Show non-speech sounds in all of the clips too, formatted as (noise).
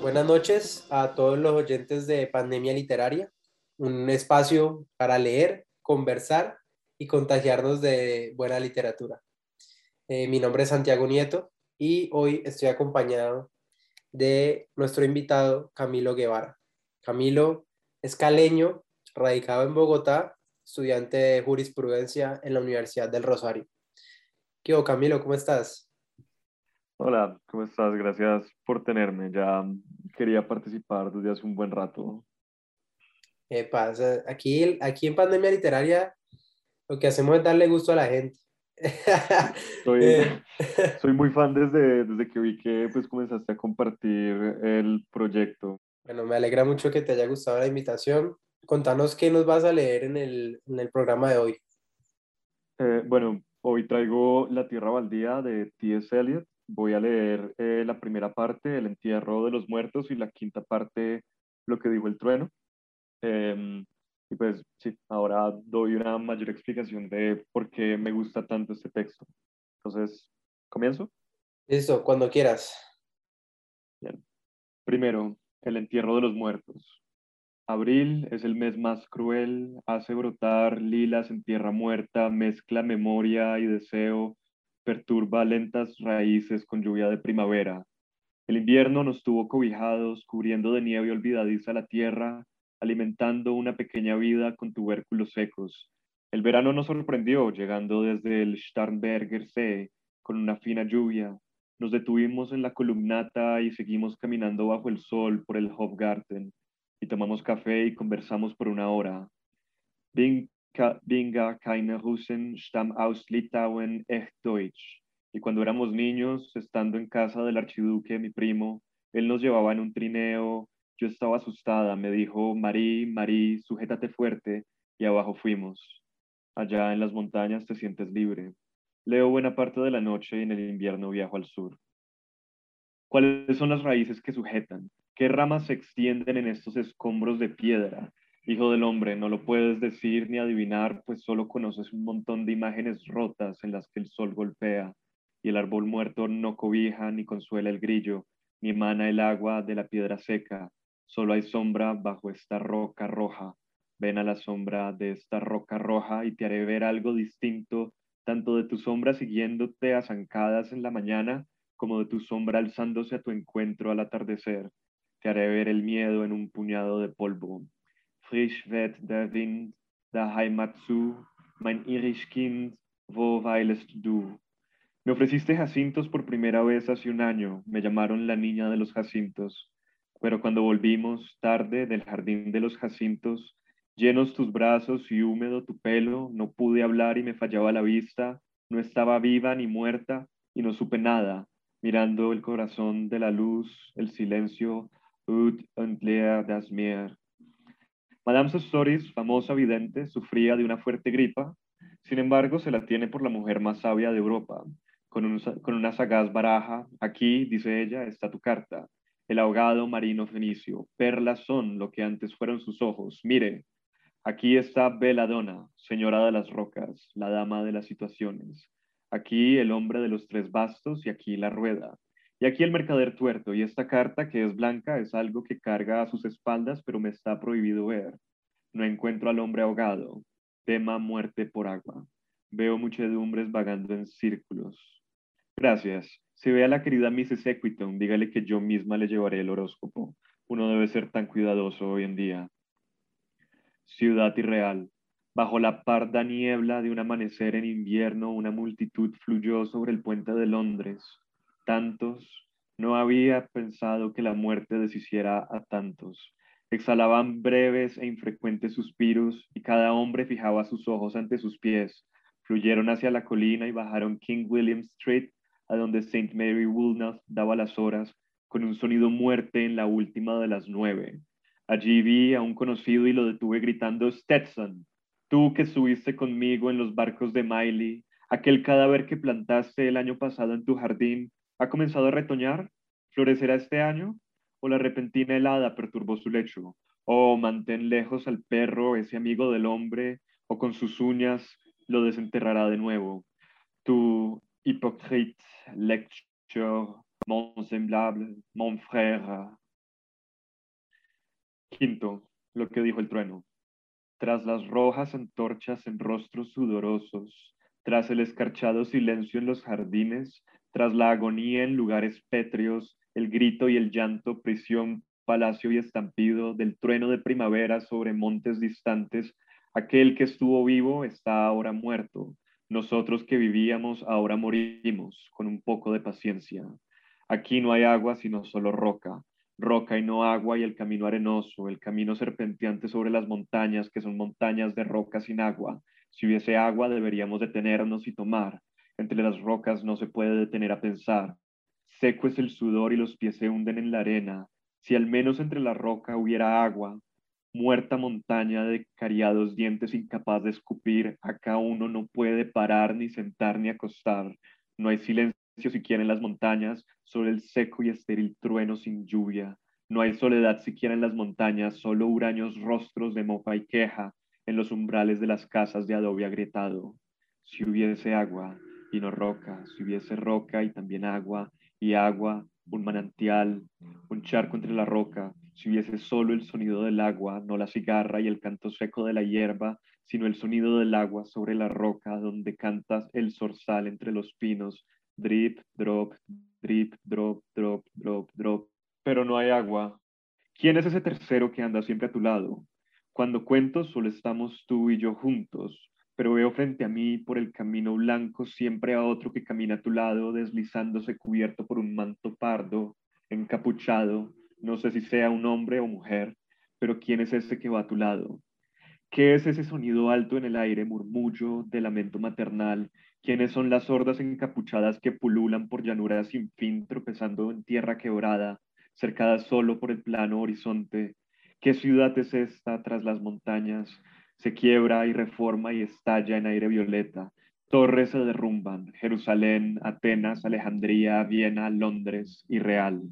Buenas noches a todos los oyentes de Pandemia Literaria, un espacio para leer, conversar y contagiarnos de buena literatura. Eh, mi nombre es Santiago Nieto y hoy estoy acompañado de nuestro invitado Camilo Guevara. Camilo es caleño, radicado en Bogotá, estudiante de jurisprudencia en la Universidad del Rosario. ¿Qué Camilo? ¿Cómo estás? Hola, ¿cómo estás? Gracias por tenerme. Ya quería participar desde hace un buen rato. ¿Qué pasa? Aquí, aquí en Pandemia Literaria lo que hacemos es darle gusto a la gente. (laughs) Soy, eh. soy muy fan desde, desde que vi que pues, comenzaste a compartir el proyecto. Bueno, me alegra mucho que te haya gustado la invitación. Contanos qué nos vas a leer en el, en el programa de hoy. Eh, bueno, hoy traigo La Tierra Baldía de T.S. Eliot. Voy a leer eh, la primera parte, El entierro de los muertos, y la quinta parte, Lo que dijo el trueno. Em, y pues sí, ahora doy una mayor explicación de por qué me gusta tanto este texto. Entonces, ¿comienzo? Listo, cuando quieras. Bien. Primero, el entierro de los muertos. Abril es el mes más cruel, hace brotar lilas en tierra muerta, mezcla memoria y deseo, perturba lentas raíces con lluvia de primavera. El invierno nos tuvo cobijados, cubriendo de nieve olvidadiza la tierra, alimentando una pequeña vida con tubérculos secos. El verano nos sorprendió, llegando desde el Starnberger See con una fina lluvia. Nos detuvimos en la columnata y seguimos caminando bajo el sol por el Hofgarten y tomamos café y conversamos por una hora. Binga keine Russen stamm aus Litauen echt Deutsch. Y cuando éramos niños, estando en casa del archiduque, mi primo, él nos llevaba en un trineo yo estaba asustada, me dijo, Marí, Marí, sujétate fuerte, y abajo fuimos. Allá en las montañas te sientes libre. Leo buena parte de la noche y en el invierno viajo al sur. ¿Cuáles son las raíces que sujetan? ¿Qué ramas se extienden en estos escombros de piedra? Hijo del hombre, no lo puedes decir ni adivinar, pues solo conoces un montón de imágenes rotas en las que el sol golpea y el árbol muerto no cobija ni consuela el grillo, ni emana el agua de la piedra seca, Solo hay sombra bajo esta roca roja. Ven a la sombra de esta roca roja y te haré ver algo distinto, tanto de tu sombra siguiéndote a zancadas en la mañana, como de tu sombra alzándose a tu encuentro al atardecer. Te haré ver el miedo en un puñado de polvo. Wind, mein du? Me ofreciste jacintos por primera vez hace un año, me llamaron la niña de los jacintos. Pero cuando volvimos tarde del jardín de los jacintos, llenos tus brazos y húmedo tu pelo, no pude hablar y me fallaba la vista, no estaba viva ni muerta y no supe nada, mirando el corazón de la luz, el silencio, ut und leer das Meer. Madame Sostoris, famosa vidente, sufría de una fuerte gripa, sin embargo se la tiene por la mujer más sabia de Europa, con, con una sagaz baraja. Aquí, dice ella, está tu carta el ahogado marino fenicio. Perlas son lo que antes fueron sus ojos. Mire, aquí está Beladona, señora de las rocas, la dama de las situaciones. Aquí el hombre de los tres bastos y aquí la rueda. Y aquí el mercader tuerto. Y esta carta que es blanca es algo que carga a sus espaldas, pero me está prohibido ver. No encuentro al hombre ahogado. Tema muerte por agua. Veo muchedumbres vagando en círculos. Gracias. Si ve a la querida Mrs. Equiton, dígale que yo misma le llevaré el horóscopo. Uno debe ser tan cuidadoso hoy en día. Ciudad irreal. Bajo la parda niebla de un amanecer en invierno, una multitud fluyó sobre el puente de Londres. Tantos, no había pensado que la muerte deshiciera a tantos. Exhalaban breves e infrecuentes suspiros y cada hombre fijaba sus ojos ante sus pies. Fluyeron hacia la colina y bajaron King William Street a donde St. Mary Woolnoth daba las horas con un sonido muerte en la última de las nueve. Allí vi a un conocido y lo detuve gritando, Stetson, tú que subiste conmigo en los barcos de Miley, aquel cadáver que plantaste el año pasado en tu jardín, ¿ha comenzado a retoñar? ¿Florecerá este año? ¿O la repentina helada perturbó su lecho? Oh, mantén lejos al perro, ese amigo del hombre, o con sus uñas lo desenterrará de nuevo. Tú, hypocrite, lecture, mon semblable, mon frère. Quinto, lo que dijo el trueno. Tras las rojas antorchas en rostros sudorosos, tras el escarchado silencio en los jardines, tras la agonía en lugares pétreos, el grito y el llanto, prisión, palacio y estampido del trueno de primavera sobre montes distantes, aquel que estuvo vivo está ahora muerto. Nosotros que vivíamos ahora morimos con un poco de paciencia. Aquí no hay agua sino solo roca, roca y no agua y el camino arenoso, el camino serpenteante sobre las montañas que son montañas de roca sin agua. Si hubiese agua deberíamos detenernos y tomar. Entre las rocas no se puede detener a pensar. Seco es el sudor y los pies se hunden en la arena. Si al menos entre la roca hubiera agua, muerta montaña de cariados dientes incapaz de escupir, acá uno no puede parar, ni sentar, ni acostar. No hay silencio siquiera en las montañas, sobre el seco y estéril trueno sin lluvia. No hay soledad siquiera en las montañas, solo huraños rostros de mofa y queja en los umbrales de las casas de adobe agrietado. Si hubiese agua y no roca, si hubiese roca y también agua, y agua, un manantial, un charco entre la roca, si hubiese solo el sonido del agua, no la cigarra y el canto seco de la hierba, sino el sonido del agua sobre la roca donde cantas el zorzal entre los pinos, drip, drop, drip, drop, drop, drop, drop, pero no hay agua. ¿Quién es ese tercero que anda siempre a tu lado? Cuando cuento solo estamos tú y yo juntos, pero veo frente a mí por el camino blanco siempre a otro que camina a tu lado, deslizándose cubierto por un manto pardo, encapuchado, no sé si sea un hombre o mujer, pero ¿quién es ese que va a tu lado? ¿Qué es ese sonido alto en el aire, murmullo de lamento maternal? ¿Quiénes son las hordas encapuchadas que pululan por llanuras sin fin, tropezando en tierra quebrada, cercadas solo por el plano horizonte? ¿Qué ciudad es esta tras las montañas? Se quiebra y reforma y estalla en aire violeta. Torres se derrumban, Jerusalén, Atenas, Alejandría, Viena, Londres y Real.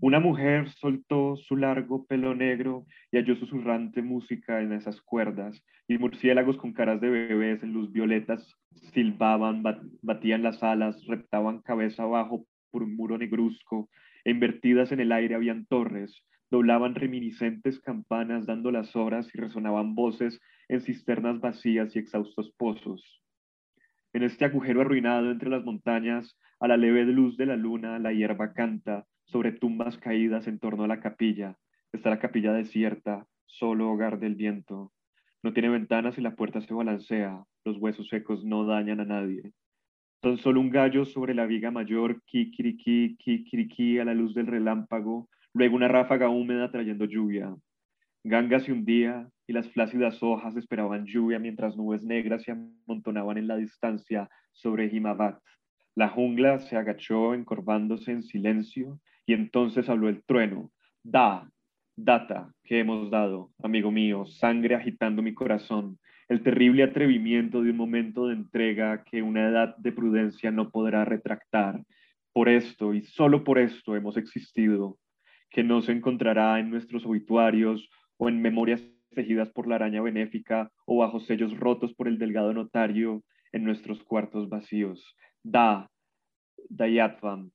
Una mujer soltó su largo pelo negro y halló susurrante música en esas cuerdas, y murciélagos con caras de bebés en luz violetas silbaban, batían las alas, reptaban cabeza abajo por un muro negruzco, e invertidas en el aire habían torres, doblaban reminiscentes campanas dando las horas y resonaban voces en cisternas vacías y exhaustos pozos. En este agujero arruinado entre las montañas, a la leve luz de la luna, la hierba canta sobre tumbas caídas en torno a la capilla. Está la capilla desierta, solo hogar del viento. No tiene ventanas y la puerta se balancea. Los huesos secos no dañan a nadie. Son solo un gallo sobre la viga mayor, kikiriki, kikiriki a la luz del relámpago, luego una ráfaga húmeda trayendo lluvia. Ganga se hundía y las flácidas hojas esperaban lluvia mientras nubes negras se amontonaban en la distancia sobre Himavat. La jungla se agachó encorvándose en silencio y entonces habló el trueno. Da, data que hemos dado, amigo mío, sangre agitando mi corazón, el terrible atrevimiento de un momento de entrega que una edad de prudencia no podrá retractar. Por esto y solo por esto hemos existido, que no se encontrará en nuestros obituarios o en memorias tejidas por la araña benéfica o bajo sellos rotos por el delgado notario en nuestros cuartos vacíos. Da, Dayatvam,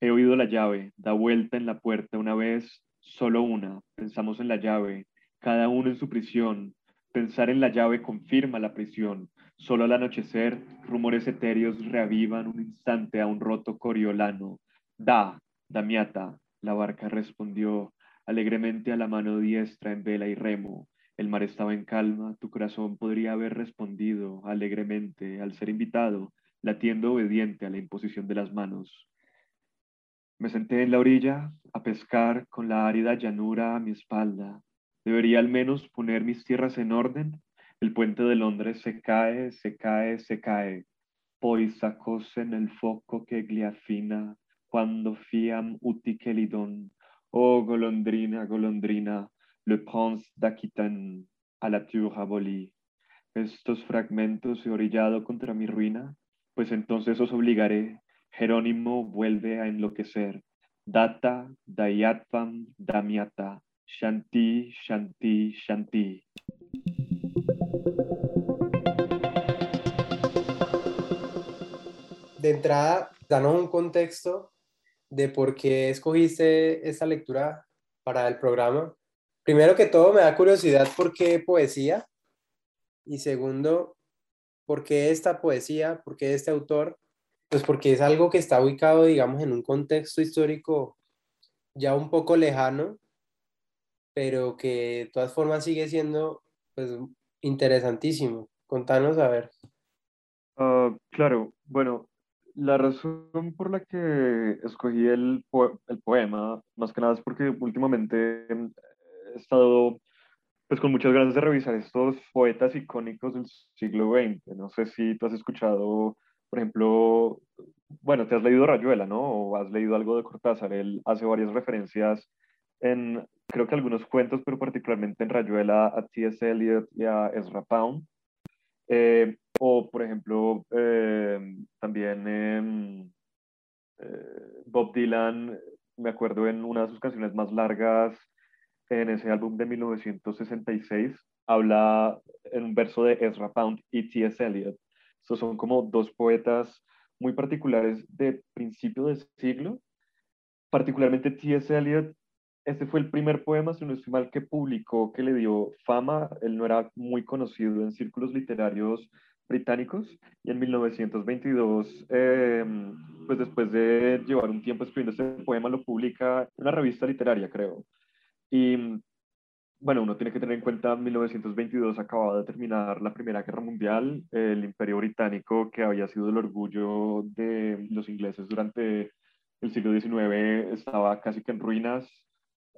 he oído la llave, da vuelta en la puerta una vez, solo una, pensamos en la llave, cada uno en su prisión, pensar en la llave confirma la prisión, solo al anochecer, rumores etéreos reavivan un instante a un roto coriolano. Da, Damiata, la barca respondió alegremente a la mano diestra en vela y remo. El mar estaba en calma, tu corazón podría haber respondido alegremente al ser invitado, latiendo obediente a la imposición de las manos. Me senté en la orilla a pescar con la árida llanura a mi espalda. Debería al menos poner mis tierras en orden. El puente de Londres se cae, se cae, se cae. Poi en el foco que gliafina cuando fiam uticelidon. Oh golondrina, golondrina, le prince d'Aquitaine a la tour aboli. Estos fragmentos he orillado contra mi ruina pues entonces os obligaré. Jerónimo vuelve a enloquecer. Data, Dayatvam, Damiata, Shanti, Shanti, Shanti. de entrada, danos un contexto de por qué escogiste esta lectura para el programa. Primero que todo, me da curiosidad por qué poesía. Y segundo, ¿por qué esta poesía? ¿Por qué este autor? Pues porque es algo que está ubicado, digamos, en un contexto histórico ya un poco lejano, pero que de todas formas sigue siendo pues, interesantísimo. Contanos a ver. Ah, claro, bueno, la razón por la que escogí el, el poema, más que nada es porque últimamente he estado pues con muchas ganas de revisar estos poetas icónicos del siglo XX. No sé si tú has escuchado, por ejemplo, bueno, te has leído Rayuela, ¿no? O has leído algo de Cortázar. Él hace varias referencias en, creo que algunos cuentos, pero particularmente en Rayuela a T.S. Eliot y a Ezra Pound. Eh, o, por ejemplo, eh, también eh, Bob Dylan, me acuerdo en una de sus canciones más largas, en ese álbum de 1966, habla en un verso de Ezra Pound y T.S. Eliot. Estos son como dos poetas muy particulares de principio de siglo. Particularmente T.S. Eliot, este fue el primer poema, si no estoy mal, que publicó, que le dio fama. Él no era muy conocido en círculos literarios británicos y en 1922, em, pues después de llevar un tiempo escribiendo este poema, lo publica en una revista literaria, creo. Y bueno, uno tiene que tener en cuenta, 1922 acababa de terminar la Primera Guerra Mundial, el Imperio Británico, que había sido el orgullo de los ingleses durante el siglo XIX, estaba casi que en ruinas.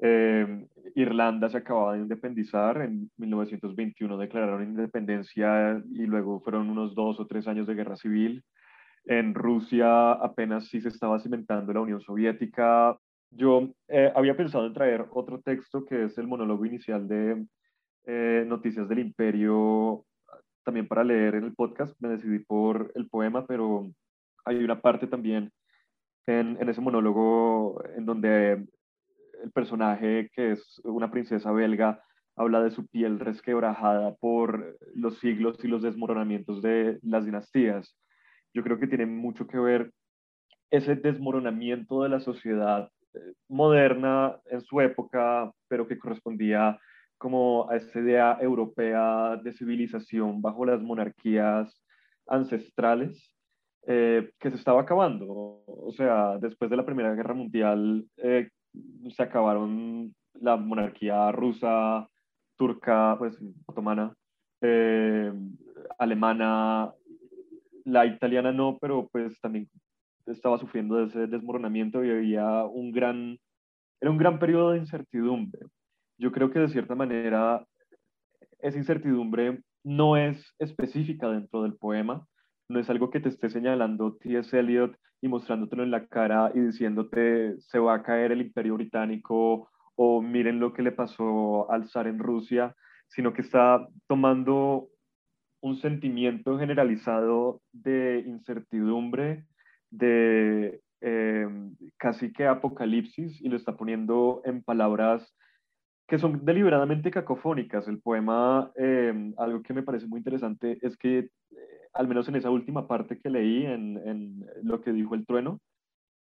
Eh, Irlanda se acababa de independizar, en 1921 declararon independencia y luego fueron unos dos o tres años de guerra civil. En Rusia apenas sí se estaba cimentando la Unión Soviética, yo eh, había pensado en traer otro texto que es el monólogo inicial de eh, Noticias del Imperio, también para leer en el podcast. Me decidí por el poema, pero hay una parte también en, en ese monólogo en donde el personaje, que es una princesa belga, habla de su piel resquebrajada por los siglos y los desmoronamientos de las dinastías. Yo creo que tiene mucho que ver ese desmoronamiento de la sociedad moderna en su época, pero que correspondía como a esa idea europea de civilización bajo las monarquías ancestrales, eh, que se estaba acabando. O sea, después de la Primera Guerra Mundial eh, se acabaron la monarquía rusa, turca, pues otomana, eh, alemana, la italiana no, pero pues también estaba sufriendo de ese desmoronamiento y había un gran, era un gran periodo de incertidumbre. Yo creo que de cierta manera esa incertidumbre no es específica dentro del poema, no es algo que te esté señalando T.S. Eliot y mostrándotelo en la cara y diciéndote se va a caer el imperio británico o miren lo que le pasó al zar en Rusia, sino que está tomando un sentimiento generalizado de incertidumbre, de em, casi que apocalipsis y lo está poniendo en palabras que son deliberadamente cacofónicas. El poema, em, algo que me parece muy interesante es que, eh, al menos en esa última parte que leí, en, en, lo que dijo el trueno,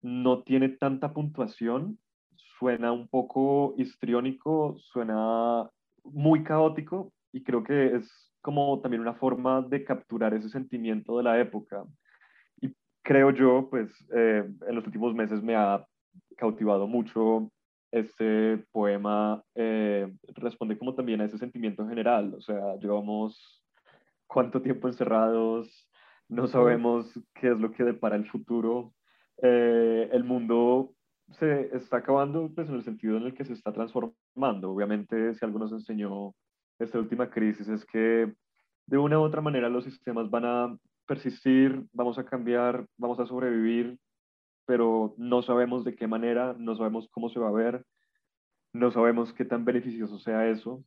no tiene tanta puntuación, suena un poco histriónico, suena muy caótico y creo que es como también una forma de capturar ese sentimiento de la época creo yo, pues eh, en los últimos meses me ha cautivado mucho este poema. Eh, responde como también a ese sentimiento general, o sea, llevamos cuánto tiempo encerrados, no sabemos qué es lo que depara el futuro. Eh, el mundo se está acabando pues, en el sentido en el que se está transformando. Obviamente, si algo nos enseñó esta última crisis es que de una u otra manera los sistemas van a persistir, vamos a cambiar, vamos a sobrevivir, pero no sabemos de qué manera, no sabemos cómo se va a ver, no sabemos qué tan beneficioso sea eso.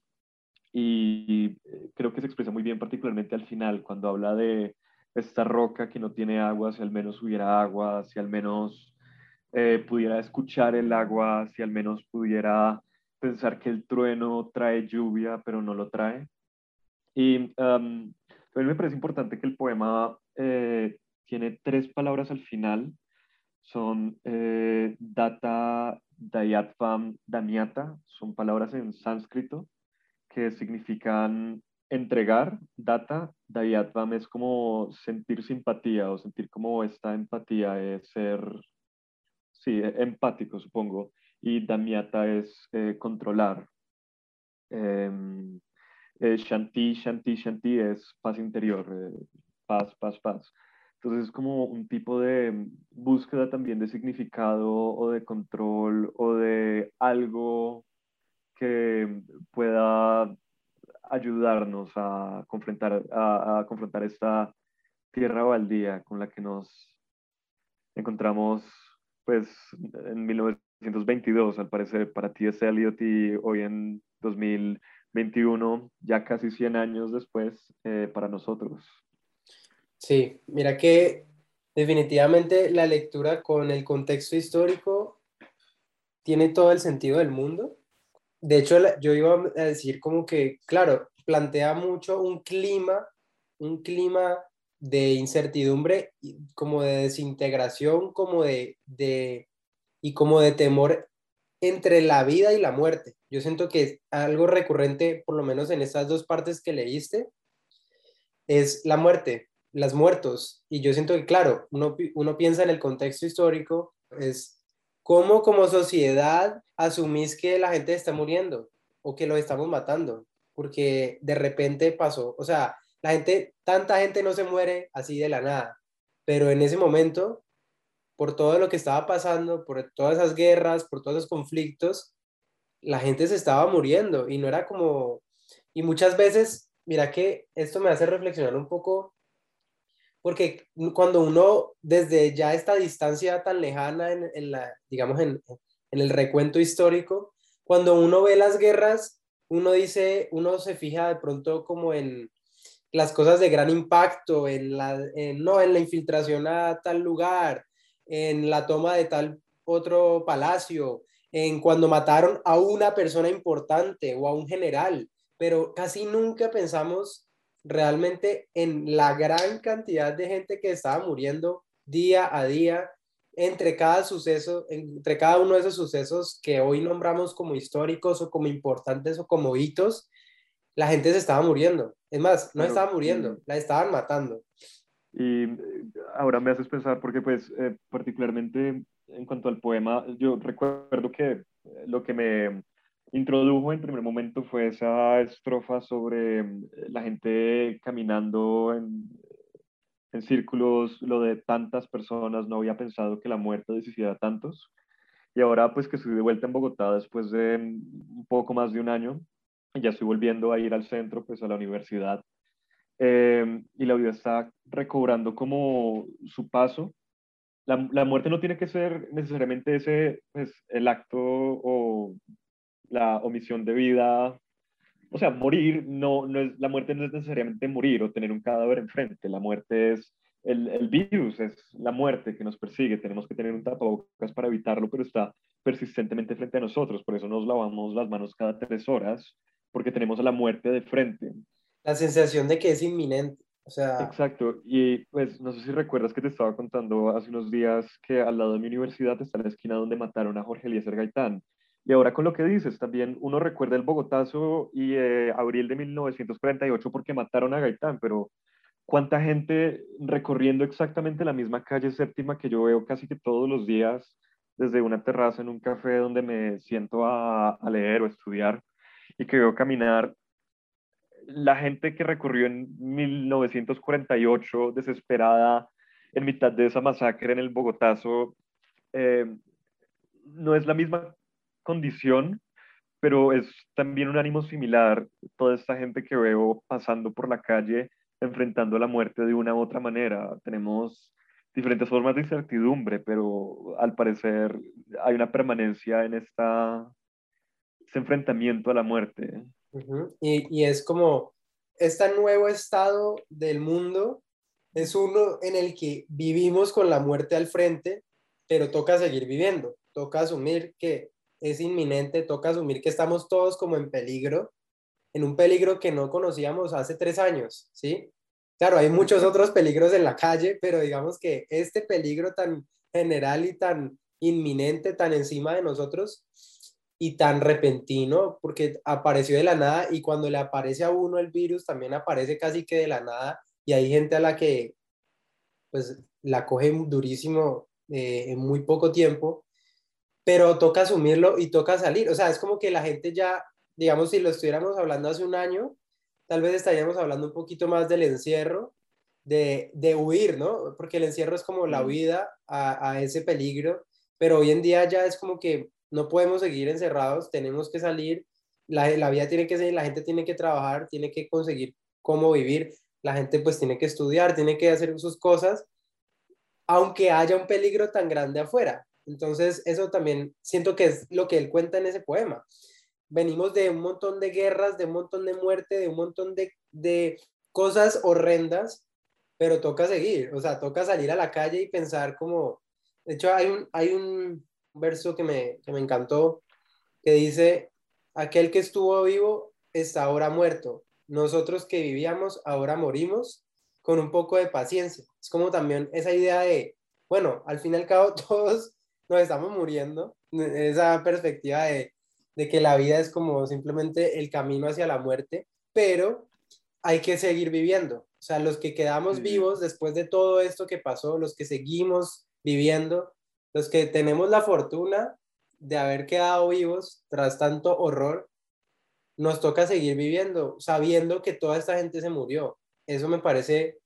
Y eh, creo que se expresa muy bien, particularmente al final, cuando habla de esta roca que no tiene agua, si al menos hubiera agua, si al menos eh, pudiera escuchar el agua, si al menos pudiera pensar que el trueno trae lluvia, pero no lo trae. Y me parece importante que el poema eh, tiene tres palabras al final. Son eh, data, dayatvam, damiata. Son palabras en sánscrito que significan entregar, data, dayatvam es como sentir simpatía o sentir como esta empatía, es ser, sí, empático, supongo. Y damiata es eh, controlar. Em, eh, shanti, shanti, shanti es paz interior, eh, paz, paz, paz. Entonces es como un tipo de búsqueda también de significado o de control o de algo que pueda ayudarnos a confrontar, a, confrontar esta tierra baldía con la que nos encontramos pues en 1922, al parecer, para T.S. Eliot y hoy en 2021, ya casi 100 años después, eh, para nosotros. Sí, mira que definitivamente la lectura con el contexto histórico tiene todo el sentido del mundo de hecho, yo iba a decir como que, claro, plantea mucho un clima, un clima de incertidumbre, como de desintegración, como de, de, y como de temor entre la vida y la muerte. Yo siento que algo recurrente, por lo menos en estas dos partes que leíste, es la muerte, las muertos. Y yo siento que, claro, uno, uno piensa en el contexto histórico, es ¿Cómo como sociedad asumís que la gente está muriendo o que lo estamos matando? Porque de repente pasó, o sea, la gente, tanta gente no se muere así de la nada, pero en ese momento, por todo lo que estaba pasando, por todas esas guerras, por todos esos conflictos, la gente se estaba muriendo y no era como, y muchas veces, mira que esto me hace reflexionar un poco porque cuando uno desde ya esta distancia tan lejana en, la, digamos, en, el recuento histórico, cuando uno ve las guerras, uno dice, uno se fija de pronto como en las cosas de gran impacto, en la, no, en la infiltración a tal lugar, en la toma de tal otro palacio, en cuando mataron a una persona importante o a un general, pero casi nunca pensamos realmente en la gran cantidad de gente que estaba muriendo día a día entre cada suceso, entre cada uno de esos sucesos que hoy nombramos como históricos o como importantes o como hitos, la gente se estaba muriendo. Es más, no estaba muriendo, la estaban matando. Y eh, ahora me haces pensar, porque pues eh, particularmente en cuanto al poema, yo recuerdo que eh, lo que me introdujo en primer momento fue esa estrofa sobre mm, la gente caminando en, en círculos, lo de tantas personas, no había pensado que la muerte deshiciera tantos. Y ahora pues que estoy de vuelta en Bogotá después de mm, un poco más de un año, ya estoy volviendo a ir al centro, pues a la universidad, em, y la vida está recobrando como su paso. La, la, muerte no tiene que ser necesariamente ese, pues, el acto o la omisión de vida. O sea, morir no, no es, la muerte no es necesariamente morir o tener un cadáver enfrente. La muerte es el, el, virus, es la muerte que nos persigue. Tenemos que tener un tapabocas para evitarlo, pero está persistentemente frente a nosotros. Por eso nos lavamos las manos cada tres horas, porque tenemos a la muerte de frente. La sensación de que es inminente. O sea... Exacto, y pues no sé si recuerdas que te estaba contando hace unos días que al lado de mi universidad está la esquina donde mataron a Jorge Eliezer Gaitán. Y ahora con lo que dices, también uno recuerda el Bogotazo y eh, abril de 1948 porque mataron a Gaitán, pero ¿cuánta gente recorriendo exactamente la misma calle séptima que yo veo casi que todos los días desde una terraza en un café donde me siento a, a leer o estudiar y que veo caminar? La gente que recorrió en 1948 desesperada en mitad de esa masacre en el Bogotazo, eh, no es la misma condición, pero es también un ánimo similar. Toda esta gente que veo pasando por la calle enfrentando la muerte de una u otra manera. Tenemos diferentes formas de incertidumbre, pero al parecer hay una permanencia en este enfrentamiento a la muerte. Y, y es como este nuevo estado del mundo es uno en el que vivimos con la muerte al frente, pero toca seguir viviendo, toca asumir que es inminente, toca asumir que estamos todos como en peligro, en un peligro que no conocíamos hace tres años, ¿sí? Claro, hay muchos otros peligros en la calle, pero digamos que este peligro tan general y tan inminente, tan encima de nosotros y tan repentino, porque apareció de la nada y cuando le aparece a uno el virus también aparece casi que de la nada y hay gente a la que pues la coge durísimo eh, en muy poco tiempo, pero toca asumirlo y toca salir. O sea, es como que la gente ya, digamos, si lo estuviéramos hablando hace un año, tal vez estaríamos hablando un poquito más del encierro, de, de huir, ¿no? Porque el encierro es como la huida a, a ese peligro, pero hoy en día ya es como que no podemos seguir encerrados, tenemos que salir, la, la vida tiene que seguir, la gente tiene que trabajar, tiene que conseguir cómo vivir, la gente pues tiene que estudiar, tiene que hacer sus cosas, aunque haya un peligro tan grande afuera. Entonces, eso también siento que es lo que él cuenta en ese poema. Venimos de un montón de guerras, de un montón de muerte, de un montón de, de cosas horrendas, pero toca seguir, o sea, toca salir a la calle y pensar como, de hecho, hay un, hay un verso que me, que me encantó que dice, aquel que estuvo vivo está ahora muerto, nosotros que vivíamos ahora morimos con un poco de paciencia. Es como también esa idea de, bueno, al fin y al cabo (laughs) todos nos estamos muriendo, esa perspectiva de, de que la vida es como simplemente el camino hacia la muerte, pero hay que seguir viviendo. O sea, los que quedamos vivos después de todo esto que pasó, los que seguimos viviendo, los que tenemos la fortuna de haber quedado vivos tras tanto horror, nos toca seguir viviendo, sabiendo que toda esta gente se murió. Eso me parece,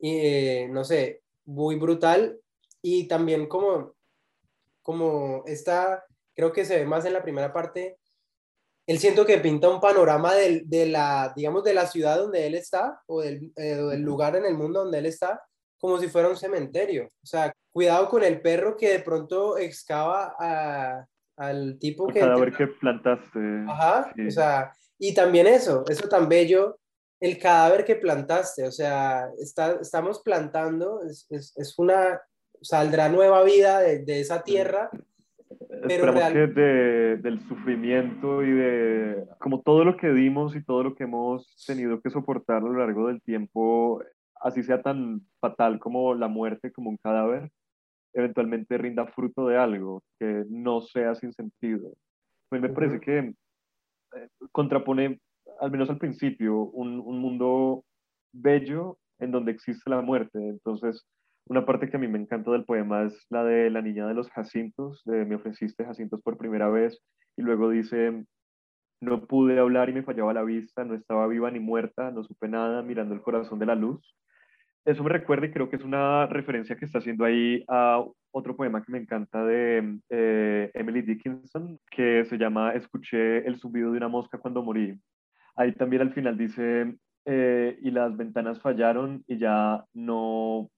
eh, no sé, muy brutal y también como, como esta, creo que se ve más en la primera parte, él siento que pinta un panorama de, de la, digamos, de la ciudad donde él está o del, eh, del lugar en el mundo donde él está, como si fuera un cementerio. O sea, cuidado con el perro que de pronto excava a, al tipo que... Cada vez que plantaste. Ajá, o sea, y también eso, eso tan bello, el cadáver que plantaste, o sea, está, estamos plantando, es, es, es una, saldrá nueva vida de, de esa tierra. Pero Esperamos que de, del sufrimiento y de como todo lo que dimos y todo lo que hemos tenido que soportar a lo largo del tiempo, así sea tan fatal como la muerte, como un cadáver, eventualmente rinda fruto de algo que no sea sin sentido. A mí me parece que eh, contrapone, al menos al principio, un, un, mundo bello en donde existe la muerte. Entonces, una parte que a mí me encanta del poema es la de la niña de los jacintos, de me ofreciste jacintos por primera vez, y luego dice, no pude hablar y me fallaba la vista, no estaba viva ni muerta, no supe nada, mirando el corazón de la luz eso me recuerda y creo que es una referencia que está haciendo ahí a otro poema que me encanta de eh, Emily Dickinson, que se llama Escuché el zumbido de una mosca cuando morí. Ahí también al final dice, eh, y las ventanas fallaron y ya no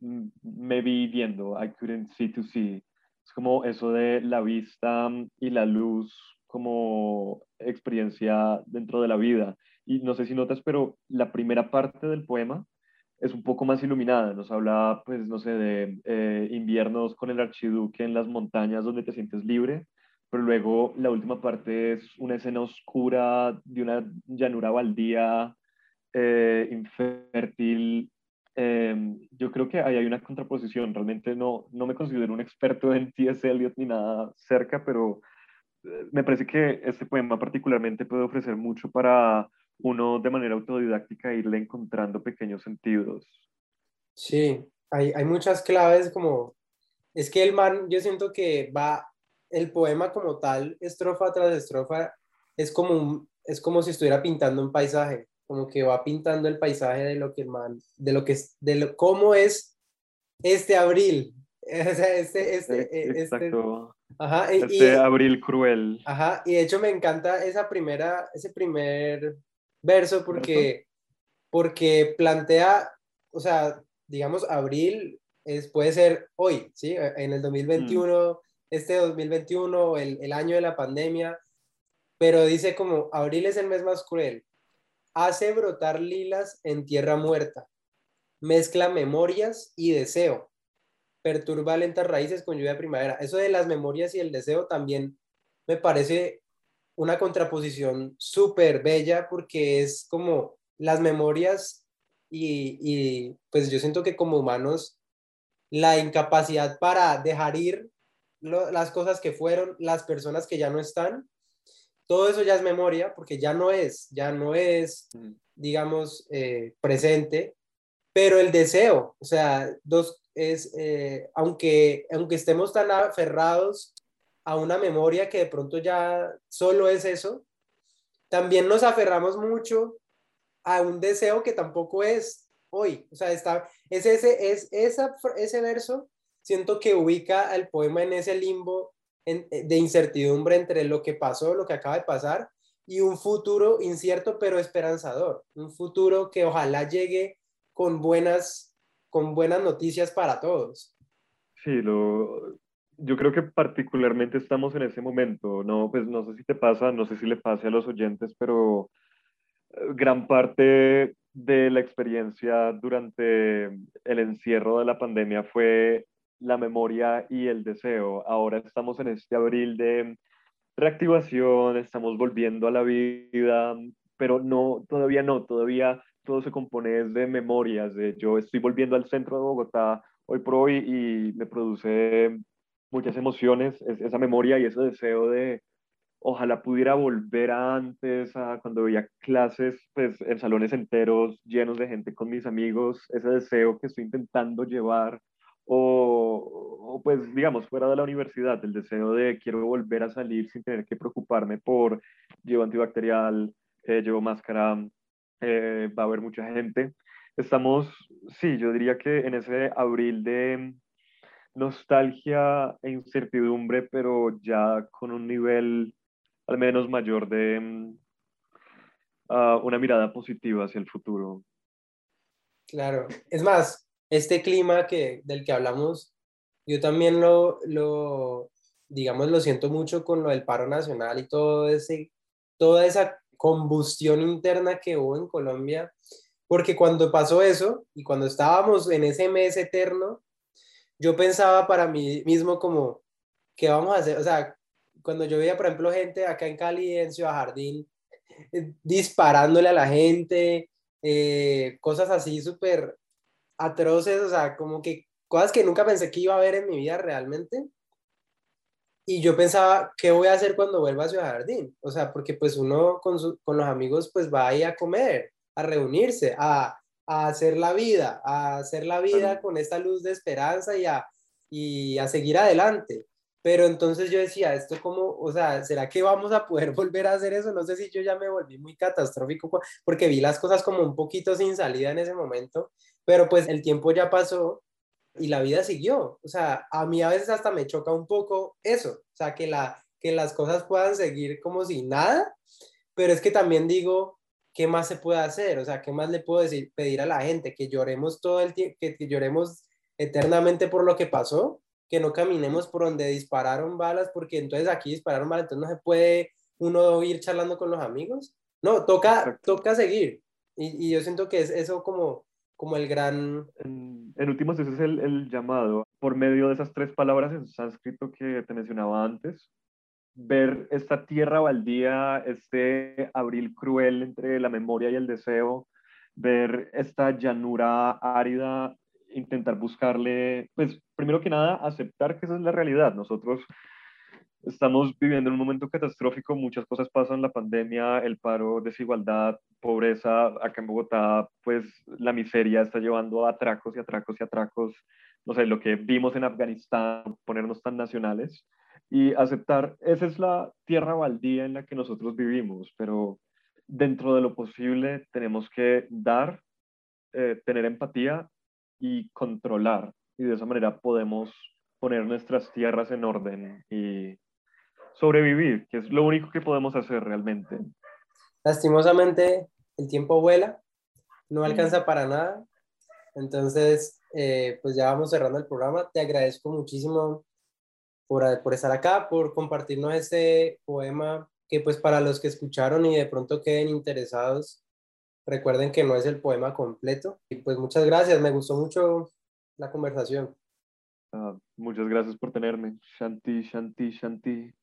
me vi viendo, I couldn't see to see. Es como eso de la vista y la luz como experiencia dentro de la vida. Y no sé si notas, pero la primera parte del poema es un poco más iluminada. Nos habla, pues, no sé, de eh, inviernos con el archiduque en las montañas donde te sientes libre, pero luego la última parte es una escena oscura de una llanura baldía, eh, infértil. Em, yo creo que ahí hay una contraposición. Realmente no, no me considero un experto en T.S. Eliot ni nada cerca, pero eh, me parece que este poema particularmente puede ofrecer mucho para uno de manera autodidáctica irle encontrando pequeños sentidos. Sí, hay, hay muchas claves como, es que el man, yo siento que va, el poema como tal, estrofa tras estrofa, es como, es como si estuviera pintando un paisaje, como que va pintando el paisaje de lo que el man, de lo que, de lo, cómo es este abril, (laughs) este, este, este, Exacto. ajá, este abril cruel. Ajá, y de hecho me encanta esa primera, ese primer verso porque, porque plantea, o sea, digamos, abril es, puede ser hoy, ¿sí? En el 2021, mm. este 2021, el, el año de la pandemia, pero dice como, abril es el mes más cruel, hace brotar lilas en tierra muerta, mezcla memorias y deseo, perturba lentas raíces con lluvia de primavera. Eso de las memorias y el deseo también me parece una contraposición súper bella porque es como las memorias y, y pues yo siento que como humanos la incapacidad para dejar ir las cosas que fueron, las personas que ya no están, todo eso ya es memoria porque ya no es, ya no es, digamos, eh, presente, pero el deseo, o sea, dos, es, eh, aunque, aunque estemos tan aferrados a una memoria que de pronto ya solo es eso, también nos aferramos mucho a un deseo que tampoco es hoy. O sea, está, es ese, es esa, ese verso, siento que ubica el poema en ese limbo de incertidumbre entre lo que pasó, lo que acaba de pasar, y un futuro incierto pero esperanzador. Un futuro que ojalá llegue con buenas, con buenas noticias para todos. Sí, lo, yo creo que particularmente estamos en ese momento, no, pues no sé si te pasa, no sé si le pase a los oyentes, pero eh, gran parte de la experiencia durante el encierro de la pandemia fue la memoria y el deseo. Ahora estamos en este abril de reactivación, estamos volviendo a la vida, pero no, todavía no, todavía todo se compone de memorias, de yo estoy volviendo al centro de Bogotá hoy por hoy y me produce muchas emociones, esa memoria y ese deseo de ojalá pudiera volver a antes, a cuando veía clases pues, en salones enteros llenos de gente con mis amigos, ese deseo que estoy intentando llevar, o, pues digamos fuera de la universidad, el deseo de quiero volver a salir sin tener que preocuparme por llevo antibacterial, eh, llevo máscara, eh, va a haber mucha gente. Estamos, sí, yo diría que en ese abril de nostalgia e incertidumbre, pero ya con un nivel al menos mayor de mm, ah, una mirada positiva hacia el futuro. Claro, es más, este clima que, del que hablamos, yo también lo, lo, digamos, lo siento mucho con lo del paro nacional y todo ese, toda esa combustión interna que hubo en Colombia, porque cuando pasó eso y cuando estábamos en ese mes eterno, yo pensaba para mí mismo como, ¿qué vamos a hacer? O sea, cuando yo veía, por ejemplo, gente acá en Cali, en Ciudad Jardín, eh, disparándole a la gente, eh, cosas así súper atroces, o sea, como que cosas que nunca pensé que iba a ver en mi vida realmente. Y yo pensaba, ¿qué voy a hacer cuando vuelva a Ciudad Jardín? O sea, porque pues uno con, con los amigos pues va ahí a comer, a reunirse, a, a hacer la vida, a hacer la vida con esta luz de esperanza y a, y a seguir adelante. Pero entonces yo decía, esto como, o sea, ¿será que vamos a poder (laughs) volver a hacer eso? No sé si yo ya me volví muy catastrófico porque vi las cosas como un poquito sin salida en ese momento, pero pues el tiempo ya pasó y la vida siguió. O sea, a mí a veces hasta me choca un poco eso, o sea, que, la, que las cosas puedan seguir como si nada, pero es que también digo, ¿qué más se puede hacer? O sea, ¿qué más le puedo decir, pedir a la gente? Que lloremos todo el tiempo, que, lloremos eternamente por lo que pasó, que no caminemos por donde dispararon balas, porque entonces aquí dispararon balas, entonces no se puede uno ir charlando con los amigos. No, toca, toca seguir. Y, y, yo siento que es eso como, como el gran... En, en últimos, ese es el, el llamado. Por medio de esas tres palabras en sánscrito que te mencionaba antes, ver esta tierra baldía, este abril cruel entre la memoria y el deseo, ver esta llanura árida, intentar buscarle, pues primero que nada, aceptar que esa es la realidad. Nosotros estamos viviendo en un momento catastrófico, muchas cosas pasan, la pandemia, el paro, desigualdad, pobreza, acá en Bogotá, pues la miseria está llevando a atracos y atracos y atracos, no sé, lo que vimos en Afganistán, ponernos tan nacionales y aceptar, esa es la tierra baldía en la que nosotros vivimos, pero dentro de lo posible tenemos que dar, eh, tener empatía y controlar, y de esa manera podemos poner nuestras tierras en orden y sobrevivir, que es lo único que podemos hacer realmente. Lastimosamente, el tiempo vuela, no alcanza para nada, entonces, eh, pues ya vamos cerrando el programa. Te agradezco muchísimo por, por estar acá, por compartirnos este poema que pues para los que escucharon y de pronto queden interesados, recuerden que no es el poema completo. Y pues muchas gracias, me gustó mucho la conversación. Ah, muchas gracias por tenerme. Shanti, Shanti, Shanti.